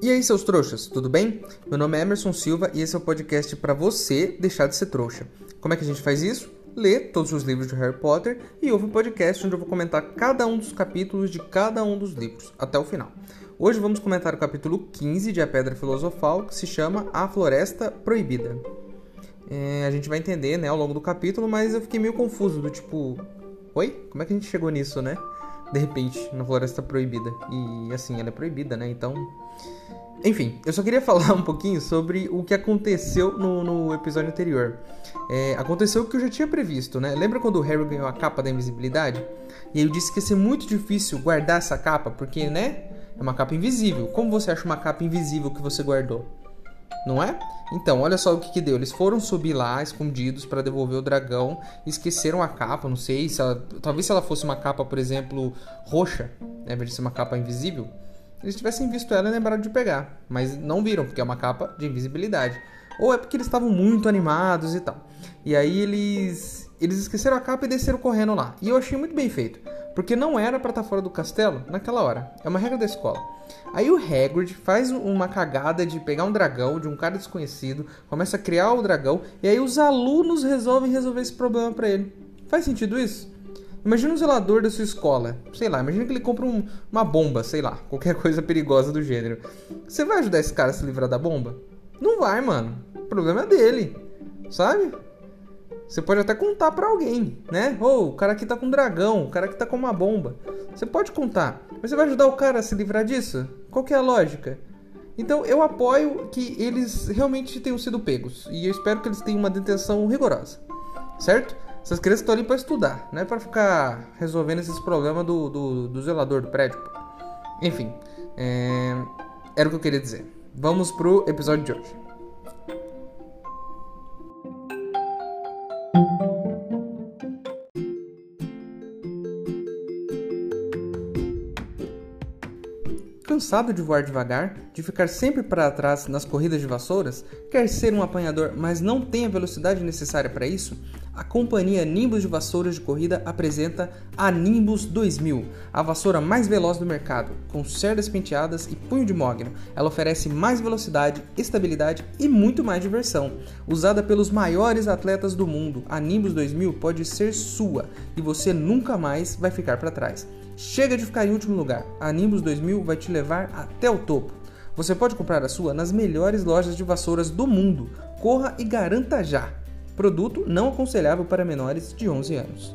E aí, seus trouxas, tudo bem? Meu nome é Emerson Silva e esse é o podcast para você deixar de ser trouxa. Como é que a gente faz isso? Lê todos os livros de Harry Potter e ouve um podcast onde eu vou comentar cada um dos capítulos de cada um dos livros, até o final. Hoje vamos comentar o capítulo 15 de A Pedra Filosofal, que se chama A Floresta Proibida. É, a gente vai entender né, ao longo do capítulo, mas eu fiquei meio confuso, do tipo... Oi? Como é que a gente chegou nisso, né? De repente, na Floresta Proibida. E assim, ela é proibida, né? Então... Enfim, eu só queria falar um pouquinho sobre o que aconteceu no, no episódio anterior. É, aconteceu o que eu já tinha previsto, né? Lembra quando o Harry ganhou a capa da invisibilidade? E eu disse que ia ser muito difícil guardar essa capa, porque, né? É uma capa invisível. Como você acha uma capa invisível que você guardou? Não é? Então, olha só o que, que deu. Eles foram subir lá, escondidos, para devolver o dragão. Esqueceram a capa, não sei. Se ela, talvez se ela fosse uma capa, por exemplo, roxa, né, de ser uma capa invisível eles tivessem visto ela e lembrado de pegar, mas não viram, porque é uma capa de invisibilidade. Ou é porque eles estavam muito animados e tal. E aí eles eles esqueceram a capa e desceram correndo lá. E eu achei muito bem feito, porque não era para estar tá fora do castelo naquela hora. É uma regra da escola. Aí o Hagrid faz uma cagada de pegar um dragão de um cara desconhecido, começa a criar o dragão e aí os alunos resolvem resolver esse problema para ele. Faz sentido isso? Imagina um zelador da sua escola. Sei lá, imagina que ele compra um, uma bomba, sei lá, qualquer coisa perigosa do gênero. Você vai ajudar esse cara a se livrar da bomba? Não vai, mano. O problema é dele, sabe? Você pode até contar para alguém, né? Ou oh, o cara aqui tá com um dragão, o cara aqui tá com uma bomba. Você pode contar, mas você vai ajudar o cara a se livrar disso? Qual que é a lógica? Então eu apoio que eles realmente tenham sido pegos e eu espero que eles tenham uma detenção rigorosa, certo? Essas crianças estão ali para estudar, não é para ficar resolvendo esses problemas do, do, do zelador do prédio. Enfim, é... era o que eu queria dizer. Vamos pro episódio de hoje. Cansado de voar devagar, de ficar sempre para trás nas corridas de vassouras, quer ser um apanhador, mas não tem a velocidade necessária para isso? A companhia Nimbus de Vassouras de Corrida apresenta a Nimbus 2000, a vassoura mais veloz do mercado. Com cerdas penteadas e punho de mogno, ela oferece mais velocidade, estabilidade e muito mais diversão. Usada pelos maiores atletas do mundo, a Nimbus 2000 pode ser sua e você nunca mais vai ficar para trás. Chega de ficar em último lugar, a Nimbus 2000 vai te levar até o topo. Você pode comprar a sua nas melhores lojas de vassouras do mundo. Corra e garanta já! Produto não aconselhável para menores de 11 anos.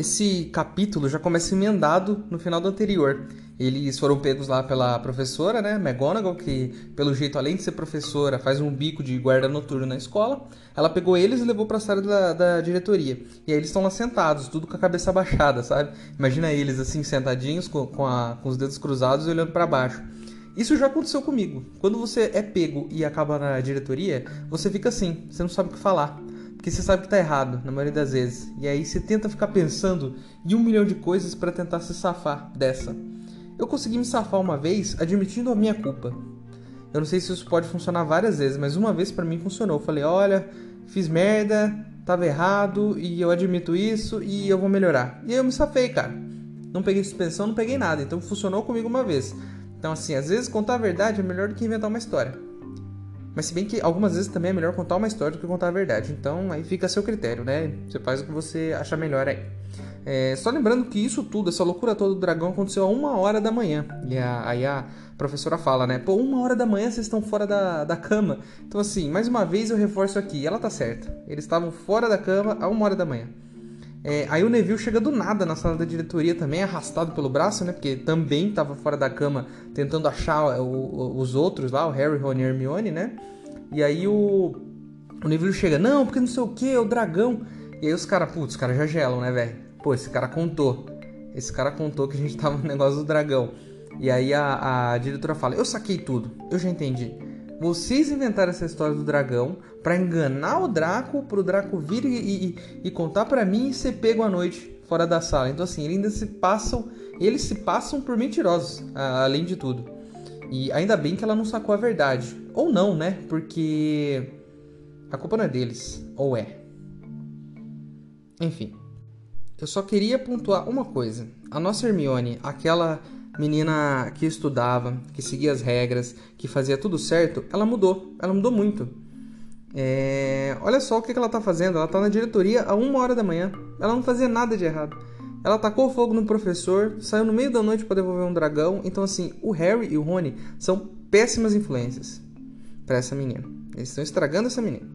Esse capítulo já começa emendado no final do anterior. Eles foram pegos lá pela professora, né, McGonagall, que pelo jeito, além de ser professora, faz um bico de guarda noturno na escola. Ela pegou eles e levou para a sala da, da, diretoria. E aí eles estão lá sentados, tudo com a cabeça baixada, sabe? Imagina eles assim, sentadinhos, com, com, a, com os dedos cruzados e olhando para baixo. Isso já aconteceu comigo. Quando você é pego e acaba na diretoria, você fica assim, você não sabe o que falar. Porque você sabe que tá errado, na maioria das vezes. E aí você tenta ficar pensando em um milhão de coisas para tentar se safar dessa. Eu consegui me safar uma vez admitindo a minha culpa. Eu não sei se isso pode funcionar várias vezes, mas uma vez para mim funcionou. Eu falei: olha, fiz merda, tava errado e eu admito isso e eu vou melhorar. E aí eu me safei, cara. Não peguei suspensão, não peguei nada. Então funcionou comigo uma vez. Então, assim, às vezes contar a verdade é melhor do que inventar uma história. Mas se bem que algumas vezes também é melhor contar uma história do que contar a verdade. Então aí fica a seu critério, né? Você faz o que você achar melhor aí. É, só lembrando que isso tudo, essa loucura toda do dragão aconteceu a uma hora da manhã. E a, aí a professora fala, né? Pô, uma hora da manhã vocês estão fora da, da cama. Então, assim, mais uma vez eu reforço aqui, ela tá certa. Eles estavam fora da cama a uma hora da manhã. É, aí o Neville chega do nada na sala da diretoria também, arrastado pelo braço, né? Porque também estava fora da cama tentando achar o, o, os outros lá, o Harry, Ron e Hermione, né? E aí o, o Neville chega, não, porque não sei o que, é o dragão. E aí os caras, putz, os caras já gelam, né, velho? Pô, esse cara contou. Esse cara contou que a gente tava no negócio do dragão. E aí a, a diretora fala, eu saquei tudo, eu já entendi. Vocês inventaram essa história do dragão para enganar o Draco, pro Draco vir e, e, e contar para mim e ser pego à noite fora da sala. Então assim, eles ainda se passam, eles se passam por mentirosos, além de tudo. E ainda bem que ela não sacou a verdade. Ou não, né? Porque a culpa não é deles, ou é. Enfim. Eu só queria pontuar uma coisa. A nossa Hermione, aquela menina que estudava, que seguia as regras, que fazia tudo certo, ela mudou. Ela mudou muito. É... Olha só o que ela tá fazendo. Ela tá na diretoria a uma hora da manhã. Ela não fazia nada de errado. Ela tacou fogo no professor, saiu no meio da noite para devolver um dragão. Então, assim, o Harry e o Rony são péssimas influências para essa menina. Eles estão estragando essa menina.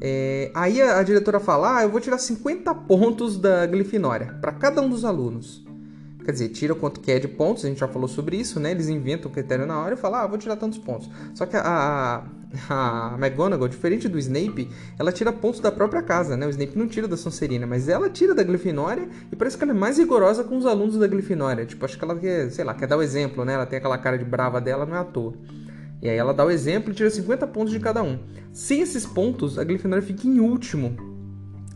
É... Aí a, diretora fala: Ah, eu vou tirar 50 pontos da Grifinória para cada um dos alunos. Quer dizer, tira quanto quer de pontos, a gente já falou sobre isso, né? Eles inventam o critério na hora e falam, ah, vou tirar tantos pontos. Só que a, a, McGonagall, diferente do Snape, ela tira pontos da própria casa, né? O Snape não tira da Sonserina, mas ela tira da Grifinória e parece que ela é mais rigorosa com os alunos da Grifinória. Tipo, acho que ela quer, sei lá, quer dar o exemplo, né? Ela tem aquela cara de brava dela, não é à toa. E aí ela dá o exemplo e tira 50 pontos de cada um. Sem esses pontos, a Grifinória fica em último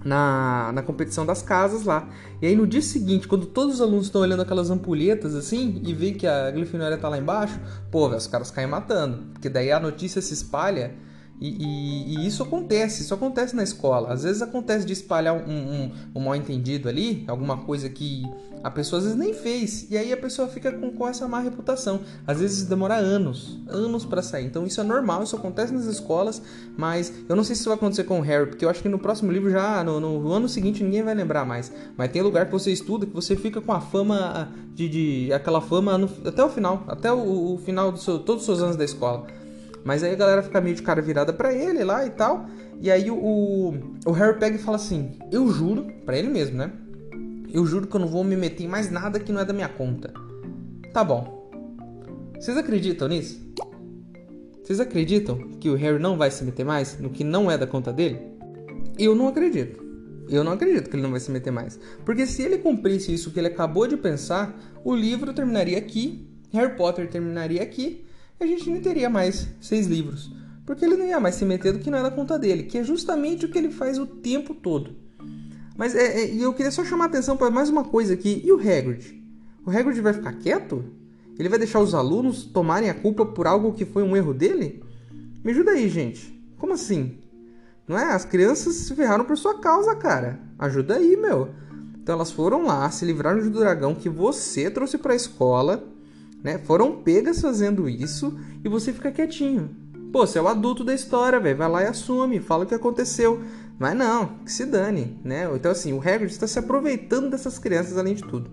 na, na competição das casas lá. E aí no dia seguinte, quando todos os alunos estão olhando aquelas ampulhetas assim e vê que a Grifinória tá lá embaixo, pô, os caras caem matando. Porque daí a notícia se espalha e, e, e, isso acontece, isso acontece na escola. Às vezes acontece de espalhar um, um, um mal entendido ali, alguma coisa que a pessoa às vezes nem fez, e aí a pessoa fica com, com essa má reputação. Às vezes demora anos, anos para sair. Então isso é normal, isso acontece nas escolas, mas eu não sei se isso vai acontecer com o Harry, porque eu acho que no próximo livro já, no, no ano seguinte, ninguém vai lembrar mais. Mas tem lugar que você estuda que você fica com a fama de. de aquela fama no, até o final, até o, o final de todos os seus anos da escola. Mas aí a galera fica meio de cara virada para ele lá e tal. E aí o, o Harry pega e fala assim: Eu juro, para ele mesmo, né? Eu juro que eu não vou me meter em mais nada que não é da minha conta. Tá bom. Vocês acreditam nisso? Vocês acreditam que o Harry não vai se meter mais no que não é da conta dele? Eu não acredito. Eu não acredito que ele não vai se meter mais. Porque se ele cumprisse isso que ele acabou de pensar, o livro terminaria aqui, Harry Potter terminaria aqui a gente não teria mais seis livros. Porque ele não ia mais se meter do que não da conta dele, que é justamente o que ele faz o tempo todo. Mas é, é, eu queria só chamar a atenção para mais uma coisa aqui. E o Hagrid? O Hagrid vai ficar quieto? Ele vai deixar os alunos tomarem a culpa por algo que foi um erro dele? Me ajuda aí, gente. Como assim? Não é? As crianças se ferraram por sua causa, cara. Ajuda aí, meu. Então elas foram lá, se livraram do dragão que você trouxe para a escola né? Foram pegas fazendo isso e você fica quietinho. Pô, você é o adulto da história, velho. Vai lá e assume, fala o que aconteceu. Mas não, que se dane, né? Então, assim, o Hagrid está se aproveitando dessas crianças além de tudo.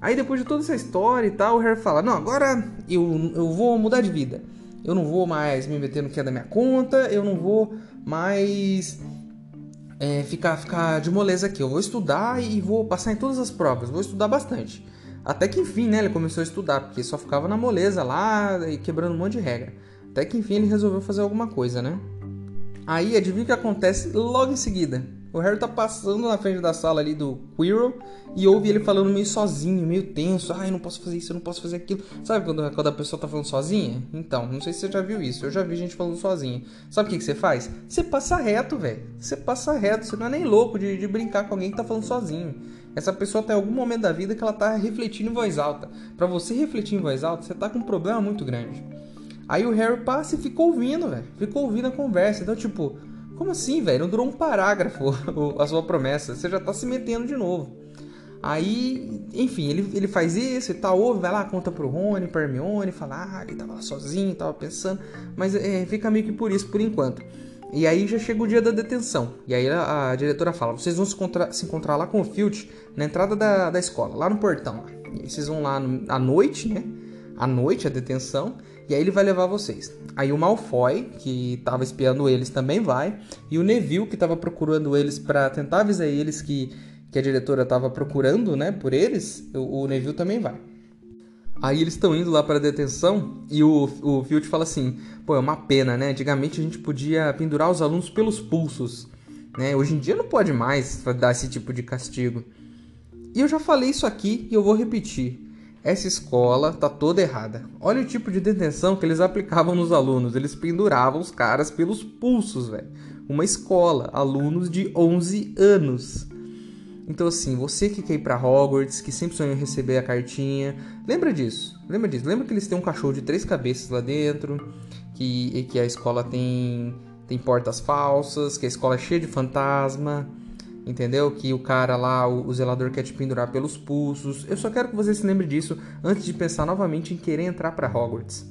Aí, depois de toda essa história e tal, o Harry fala: Não, agora eu, eu vou mudar de vida. Eu não vou mais me meter no que é da minha conta, eu não vou mais é, ficar, ficar de moleza aqui. Eu vou estudar e vou passar em todas as provas, vou estudar bastante. Até que enfim, né, ele começou a estudar, porque só ficava na moleza lá e quebrando um monte de regra. Até que enfim ele resolveu fazer alguma coisa, né? Aí, adivinha o que acontece logo em seguida? O Harry tá passando na frente da sala ali do Quirrell e ouve ele falando meio sozinho, meio tenso. Ah, eu não posso fazer isso, eu não posso fazer aquilo. Sabe quando, quando a pessoa tá falando sozinha? Então, não sei se você já viu isso. Eu já vi gente falando sozinha. Sabe o que, que você faz? Você passa reto, velho. Você passa reto. Você não é nem louco de, de brincar com alguém que tá falando sozinho. Essa pessoa tem algum momento da vida que ela tá refletindo em voz alta. Para você refletir em voz alta, você tá com um problema muito grande. Aí o Harry passa e ficou ouvindo, velho. Ficou ouvindo a conversa. Então, tipo, como assim, velho? Não durou um parágrafo a sua promessa. Você já tá se metendo de novo. Aí, enfim, ele, ele faz isso e tal, ouve, vai lá, conta pro Rony, pra Hermione, fala, ah, ele tava sozinho, tava pensando, mas é, fica meio que por isso, por enquanto. E aí já chega o dia da detenção. E aí a, a diretora fala: vocês vão se, encontrar, se encontrar lá com o Filch na entrada da, da escola, lá no portão. E aí vocês vão lá no, à noite, né? À noite, a detenção. E aí ele vai levar vocês. Aí o Malfoy, que estava espiando eles, também vai. E o Neville, que estava procurando eles para tentar avisar eles que, que a diretora estava procurando, né, por eles, o, o Neville também vai. Aí eles estão indo lá para detenção e o, o Field fala assim: pô, é uma pena, né? Antigamente a gente podia pendurar os alunos pelos pulsos, né? Hoje em dia não pode mais dar esse tipo de castigo. E eu já falei isso aqui e eu vou repetir. Essa escola tá toda errada. Olha o tipo de detenção que eles aplicavam nos alunos. Eles penduravam os caras pelos pulsos, velho. Uma escola, alunos de 11 anos. Então, assim, você que quer ir pra Hogwarts, que sempre sonhou em receber a cartinha, lembra disso. Lembra disso. Lembra que eles têm um cachorro de três cabeças lá dentro, que, que a escola tem, tem portas falsas, que a escola é cheia de fantasma, entendeu? Que o cara lá, o, o zelador quer te pendurar pelos pulsos. Eu só quero que você se lembre disso antes de pensar novamente em querer entrar para Hogwarts.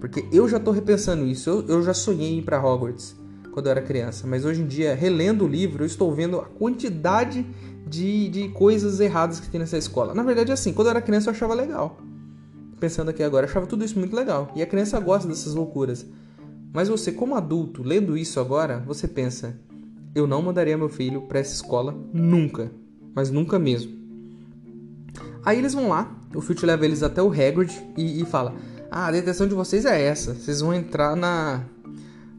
Porque eu já tô repensando isso, eu, eu já sonhei em ir pra Hogwarts quando eu era criança, mas hoje em dia, relendo o livro, eu estou vendo a quantidade de, de coisas erradas que tem nessa escola. Na verdade, assim, quando eu era criança eu achava legal. Pensando aqui agora, eu achava tudo isso muito legal. E a criança gosta dessas loucuras. Mas você, como adulto, lendo isso agora, você pensa: eu não mandaria meu filho para essa escola nunca. Mas nunca mesmo. Aí eles vão lá, o Filch leva eles até o Hagrid e, e fala: Ah, a detenção de vocês é essa. Vocês vão entrar na,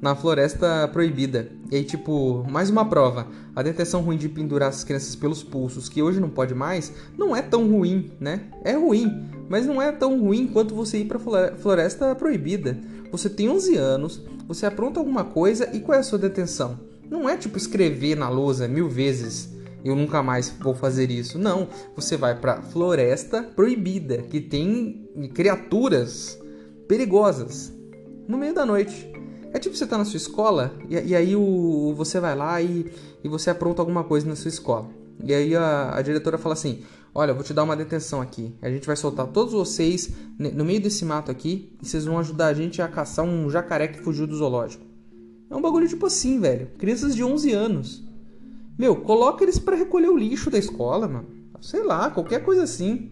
na Floresta Proibida. E aí, tipo, mais uma prova. A detenção ruim de pendurar as crianças pelos pulsos, que hoje não pode mais, não é tão ruim, né? É ruim, mas não é tão ruim quanto você ir pra Floresta Proibida. Você tem 11 anos, você apronta alguma coisa e qual é a sua detenção? Não é tipo escrever na lousa mil vezes eu nunca mais vou fazer isso. Não, você vai para Floresta Proibida, que tem criaturas perigosas no meio da noite. É tipo você tá na sua escola e, e aí o, você vai lá e, e você apronta alguma coisa na sua escola. E aí a, a diretora fala assim: Olha, eu vou te dar uma detenção aqui. A gente vai soltar todos vocês no meio desse mato aqui e vocês vão ajudar a gente a caçar um jacaré que fugiu do zoológico. É um bagulho tipo assim, velho. Crianças de 11 anos. Meu, coloca eles para recolher o lixo da escola, mano. Sei lá, qualquer coisa assim.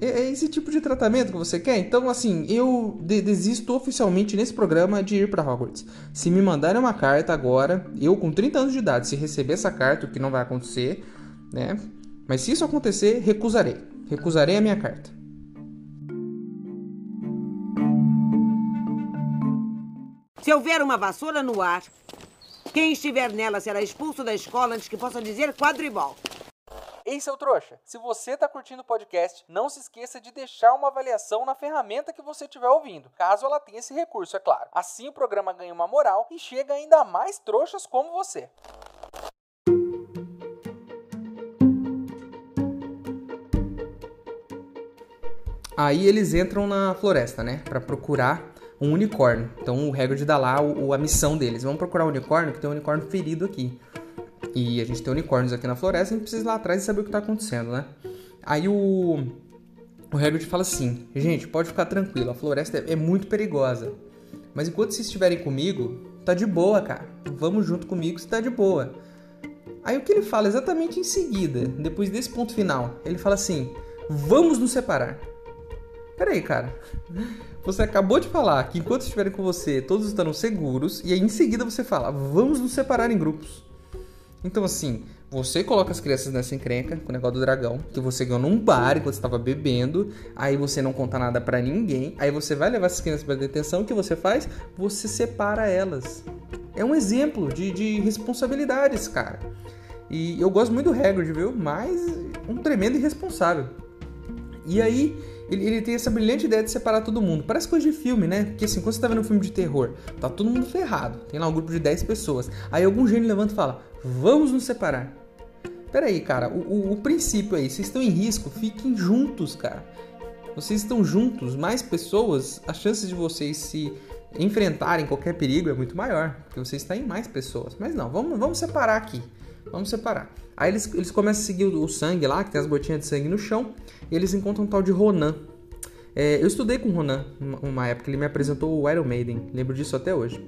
É, é esse tipo de tratamento que você quer? Então, assim, eu de desisto oficialmente nesse programa de ir para Hogwarts. Se me mandarem uma carta agora, eu com 30 anos de idade, se receber essa carta, o que não vai acontecer, né? Mas se isso acontecer, recusarei. Recusarei a minha carta. Se houver uma vassoura no ar, quem estiver nela será expulso da escola antes que possa dizer quadribol. Ei, seu trouxa, se você está curtindo o podcast, não se esqueça de deixar uma avaliação na ferramenta que você estiver ouvindo, caso ela tenha esse recurso, é claro. Assim o programa ganha uma moral e chega ainda mais trouxas como você. Aí eles entram na floresta, né, para procurar um unicórnio. Então o Hagrid dá lá o, a missão deles. Vamos procurar um unicórnio, que tem um unicórnio ferido aqui. E a gente tem unicórnios aqui na floresta, a gente precisa ir lá atrás e saber o que está acontecendo, né? Aí o, o Hagrid fala assim, gente, pode ficar tranquilo, a floresta é, é muito perigosa. Mas enquanto vocês estiverem comigo, tá de boa, cara. Vamos junto comigo, você tá de boa. Aí o que ele fala exatamente em seguida, depois desse ponto final, ele fala assim: vamos nos separar. Peraí, cara. Você acabou de falar que enquanto estiverem com você, todos estarão seguros, e aí em seguida você fala: vamos nos separar em grupos. Então, assim, você coloca as crianças nessa encrenca com o negócio do dragão, que você ganhou num bar enquanto estava bebendo, aí você não conta nada para ninguém, aí você vai levar essas crianças pra detenção, o que você faz? Você separa elas. É um exemplo de, de responsabilidades, cara. E eu gosto muito do Hagrid, viu? Mas um tremendo irresponsável. E aí, ele, ele, tem essa brilhante ideia de separar todo mundo. Parece coisa de filme, né? Porque assim, quando você tá vendo um filme de terror, tá todo mundo ferrado. Tem lá um grupo de 10 pessoas. Aí algum gênio levanta e fala: Vamos nos separar. Pera aí, cara. O, o, o princípio aí, vocês estão em risco, fiquem juntos, cara. Vocês estão juntos, mais pessoas, a chance de vocês se enfrentarem qualquer perigo é muito maior, porque vocês estão em mais pessoas. Mas não, vamos, vamos separar aqui. Vamos separar. Aí eles, eles começam a seguir o, sangue lá, que tem as gotinhas de sangue no chão, e eles encontram um tal de Ronan. É, eu estudei com o Ronan uma, época, ele me apresentou o Iron Maiden, lembro disso até hoje.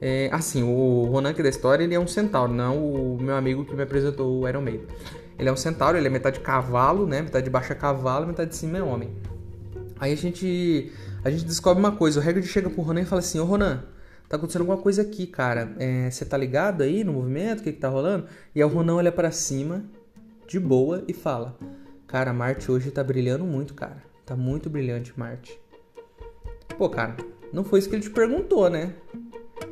É, assim, o Ronan aqui da história, ele é um centauro, não o meu amigo que me apresentou o Iron Maiden. Ele é um centauro, ele é metade cavalo, né? Metade de baixo é cavalo, metade de cima é homem. Aí a gente a gente descobre uma coisa, o Hagrid chega pro Ronan e fala assim, ô Ronan, tá acontecendo alguma coisa aqui, cara. Você é, tá ligado aí no movimento? O que, que tá rolando? E aí o Ronan olha para cima de boa, e fala: Cara, Marte hoje tá brilhando muito, cara. Tá muito brilhante Marte. Pô, cara, não foi isso que ele te perguntou, né?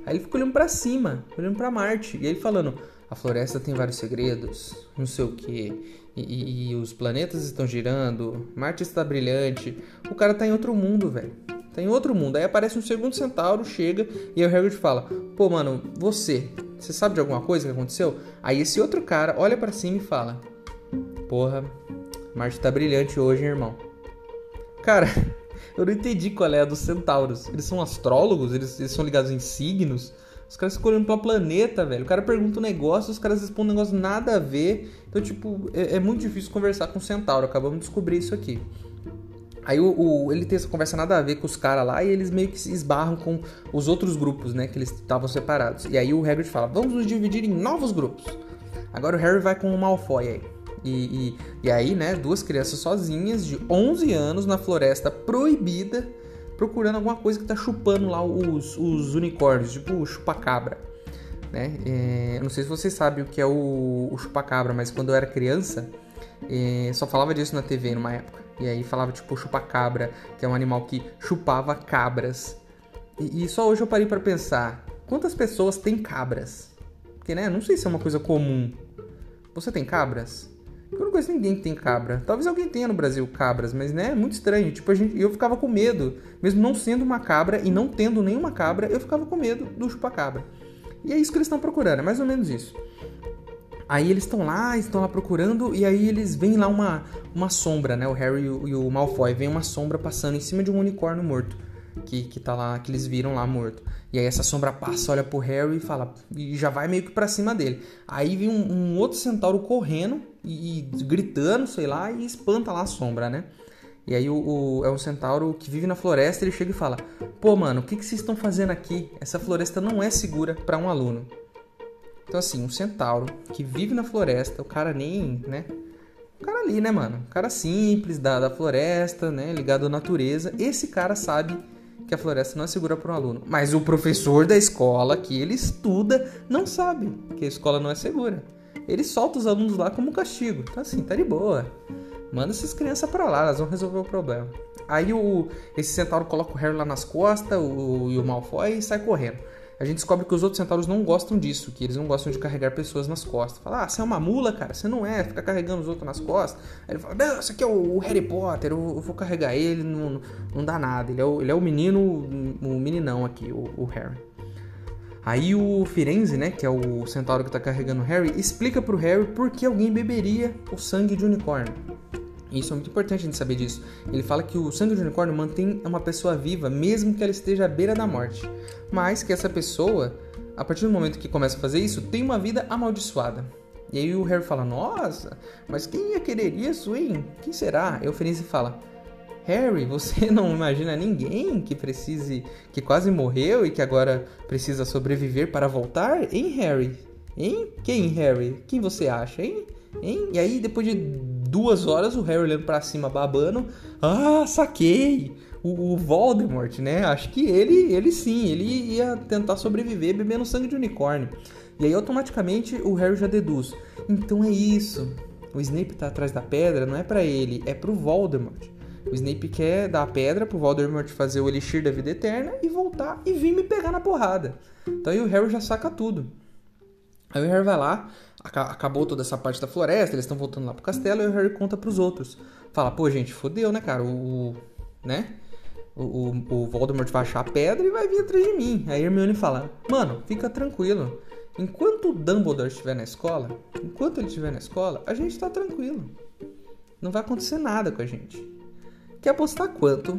Aí ele ficou olhando pra cima, olhando pra Marte. E ele falando: A floresta tem vários segredos, não sei o que. E, e, os planetas estão girando, Marte está brilhante. O cara tá em outro mundo, velho. Tá em outro mundo. Aí aparece um segundo centauro, chega e aí o Hagrid fala: Pô, mano, você, você sabe de alguma coisa que aconteceu? Aí esse outro cara olha para cima e fala: Porra, Marte tá brilhante hoje, hein, irmão. Cara, eu não entendi qual é a dos centauros. Eles são astrólogos? Eles, eles são ligados em signos? Os caras ficam olhando pra planeta, velho. O cara pergunta um negócio, os caras respondem um negócio nada a ver. Então, tipo, é, é muito difícil conversar com o centauro. Acabamos de descobrir isso aqui. Aí o, o, ele tem essa conversa nada a ver com os caras lá e eles meio que se esbarram com os outros grupos, né? Que eles estavam separados. E aí o Hagrid fala, vamos nos dividir em novos grupos. Agora o Harry vai com o Malfoy aí. E, e, e aí, né, duas crianças sozinhas de 11 anos na floresta proibida procurando alguma coisa que tá chupando lá os, os unicórnios, tipo o chupacabra. Né? É, eu não sei se vocês sabem o que é o, o chupacabra, mas quando eu era criança, é, só falava disso na TV numa época. E aí falava tipo chupacabra, que é um animal que chupava cabras. E, e só hoje eu parei para pensar, quantas pessoas têm cabras? Porque, né, não sei se é uma coisa comum. Você tem cabras? Eu não conheço ninguém que tem cabra. Talvez alguém tenha no Brasil cabras, mas né, é muito estranho. Tipo, a gente, eu ficava com medo, mesmo não sendo uma cabra e não tendo nenhuma cabra, eu ficava com medo do chupacabra. E é isso que eles estão procurando, é mais ou menos isso. Aí eles estão lá, estão lá procurando, e aí eles veem lá uma, uma sombra, né? O Harry e o, e o Malfoy veem uma sombra passando em cima de um unicórnio morto. Que, que tá lá, que eles viram lá morto. E aí essa sombra passa, olha pro Harry e fala. E já vai meio que pra cima dele. Aí vem um, um outro centauro correndo e, e, gritando, sei lá, e espanta lá a sombra, né? E aí o, o, é um centauro que vive na floresta, ele chega e fala: Pô, mano, o que, que vocês estão fazendo aqui? Essa floresta não é segura para um aluno. Então, assim, um centauro que vive na floresta, o cara nem, né? O cara ali, né, mano? Um cara simples, da, da floresta, né? Ligado à natureza. Esse cara sabe que a floresta não é segura para um aluno. Mas o professor da escola que ele estuda não sabe que a escola não é segura. Ele solta os alunos lá como castigo. Então, assim, tá de boa. Manda essas crianças para lá, elas vão resolver o problema. Aí o, esse centauro coloca o Harry lá nas costas, o, e o Malfoy e sai correndo a gente descobre que os outros centauros não gostam disso, que eles não gostam de carregar pessoas nas costas. Fala, ah, você é uma mula, cara, você não é, fica carregando os outros nas costas. Aí ele fala, não, esse aqui é o Harry Potter, eu, eu vou carregar ele, não, não dá nada. Ele é o, ele é o menino, o meninão aqui, o, o Harry. Aí o Firenze, né, que é o centauro que tá carregando o Harry, explica pro Harry por que alguém beberia o sangue de unicórnio. Isso é muito importante a gente saber disso. Ele fala que o sangue de unicórnio mantém uma pessoa viva, mesmo que ela esteja à beira da morte. Mas que essa pessoa, a partir do momento que começa a fazer isso, tem uma vida amaldiçoada. E aí o Harry fala: Nossa, mas quem ia querer isso, hein? Quem será? E o Felice fala: Harry, você não imagina ninguém que precise, que quase morreu e que agora precisa sobreviver para voltar? Hein, Harry? Hein? Quem, Harry? Quem você acha, hein? Hein? E aí, depois de duas horas, o Harry olhando pra cima, babando. Ah, saquei! O, o Voldemort, né? Acho que ele, ele sim, ele ia tentar sobreviver bebendo sangue de unicórnio. E aí, automaticamente, o Harry já deduz. Então é isso. O Snape tá atrás da pedra, não é para ele, é pro Voldemort. O Snape quer dar a pedra pro Voldemort fazer o Elixir da Vida Eterna e voltar e vir me pegar na porrada. Então aí o Harry já saca tudo. Aí o Harry vai lá, acabou toda essa parte da floresta, eles estão voltando lá pro castelo e o Harry conta pros outros. Fala, pô, gente, fodeu, né, cara? O. né? O, o, o, Voldemort vai achar a pedra e vai vir atrás de mim. Aí a Hermione fala: Mano, fica tranquilo. Enquanto o Dumbledore estiver na escola, enquanto ele estiver na escola, a gente tá tranquilo. Não vai acontecer nada com a gente. Quer apostar quanto?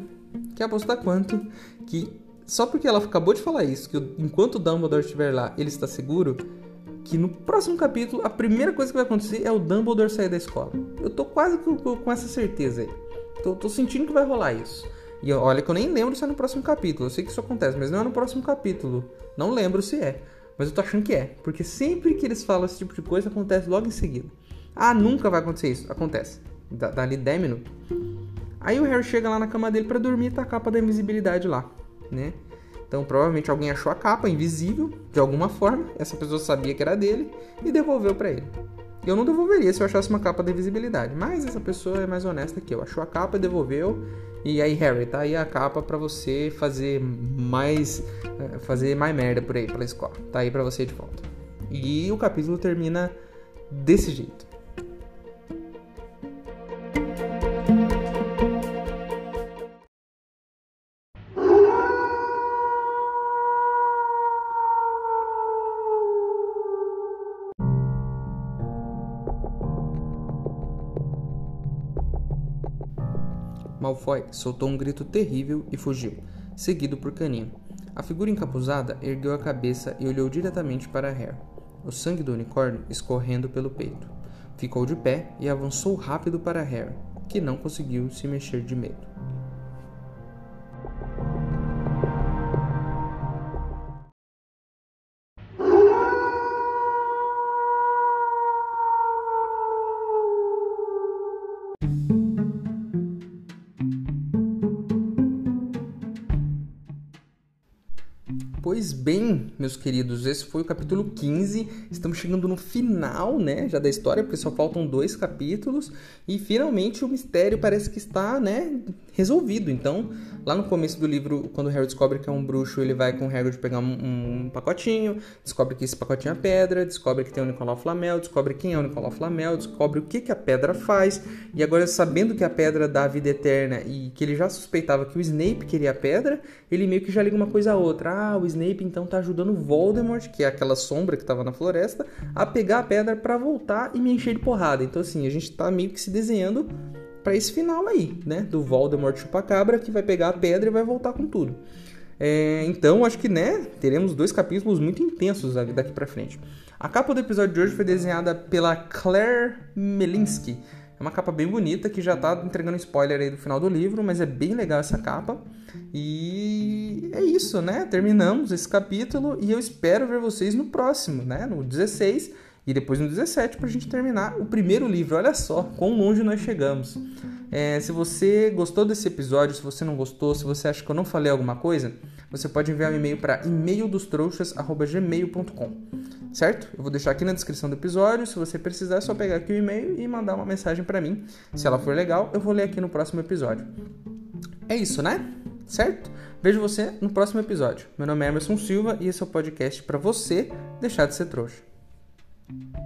Quer apostar quanto que só porque ela acabou de falar isso, que enquanto o Dumbledore estiver lá, ele está seguro, que no próximo capítulo a primeira coisa que vai acontecer é o Dumbledore sair da escola. Eu tô quase com, essa certeza aí. Tô, tô, sentindo que vai rolar isso. E olha que eu nem lembro se é no próximo capítulo. Eu sei que isso acontece, mas não é no próximo capítulo. Não lembro se é. Mas eu tô achando que é. Porque sempre que eles falam esse tipo de coisa, acontece logo em seguida. Ah, nunca vai acontecer isso. Acontece. Dali 10 minutos. Aí o Harry chega lá na cama dele para dormir e tá a capa da invisibilidade lá, né? Então, provavelmente alguém achou a capa invisível de alguma forma, essa pessoa sabia que era dele e devolveu para ele. Eu não devolveria se eu achasse uma capa de visibilidade, mas essa pessoa é mais honesta que eu. Achou a capa, devolveu. E aí, Harry, tá aí a capa para você fazer mais eh, fazer mais merda por aí pela escola. Tá aí para você de volta. E o capítulo termina desse jeito. Malfoy soltou um grito terrível e fugiu, seguido por Canino. A figura encapuzada ergueu a cabeça e olhou diretamente para Harry, o sangue do unicórnio escorrendo pelo peito. Ficou de pé e avançou rápido para Harry, que não conseguiu se mexer de medo. Meus queridos, esse foi o capítulo 15. Estamos chegando no final, né, já da história, porque só faltam dois capítulos e finalmente o mistério parece que está, né, resolvido. Então, lá no começo do livro, quando o Harry descobre que é um bruxo, ele vai com o Hagrid pegar um, um, pacotinho, descobre que esse pacotinho é pedra, descobre que tem o Nicolau Flamel, descobre quem é o Nicolau Flamel, descobre o que que a pedra faz. E agora sabendo que a pedra dá a vida eterna e que ele já suspeitava que o Snape queria a pedra, ele meio que já liga uma coisa a outra. Ah, o Snape então tá ajudando Voldemort, que é aquela sombra que tava na floresta, a pegar a pedra para voltar e me encher de porrada. Então assim, a gente tá meio que se desenhando para esse final aí, né, do Voldemort chupacabra que vai pegar a pedra e vai voltar com tudo. É, então, acho que, né, teremos dois capítulos muito intensos daqui para frente. A capa do episódio de hoje foi desenhada pela Claire Melinsky. É uma capa bem bonita que já tá entregando spoiler aí do final do livro, mas é bem legal essa capa. E é isso, né? Terminamos esse capítulo e eu espero ver vocês no próximo, né? No 16 e depois no 17 para a gente terminar o primeiro livro. Olha só quão longe nós chegamos. É, se você gostou desse episódio, se você não gostou, se você acha que eu não falei alguma coisa, você pode enviar um e-mail para e-maildostrouxas@gmail.com, certo? Eu vou deixar aqui na descrição do episódio. Se você precisar, é só pegar aqui o e-mail e mandar uma mensagem para mim. Se ela for legal, eu vou ler aqui no próximo episódio. É isso, né? certo? Vejo você no próximo episódio. Meu nome é Emerson Silva e esse é o podcast para você deixar de ser trouxa. thank you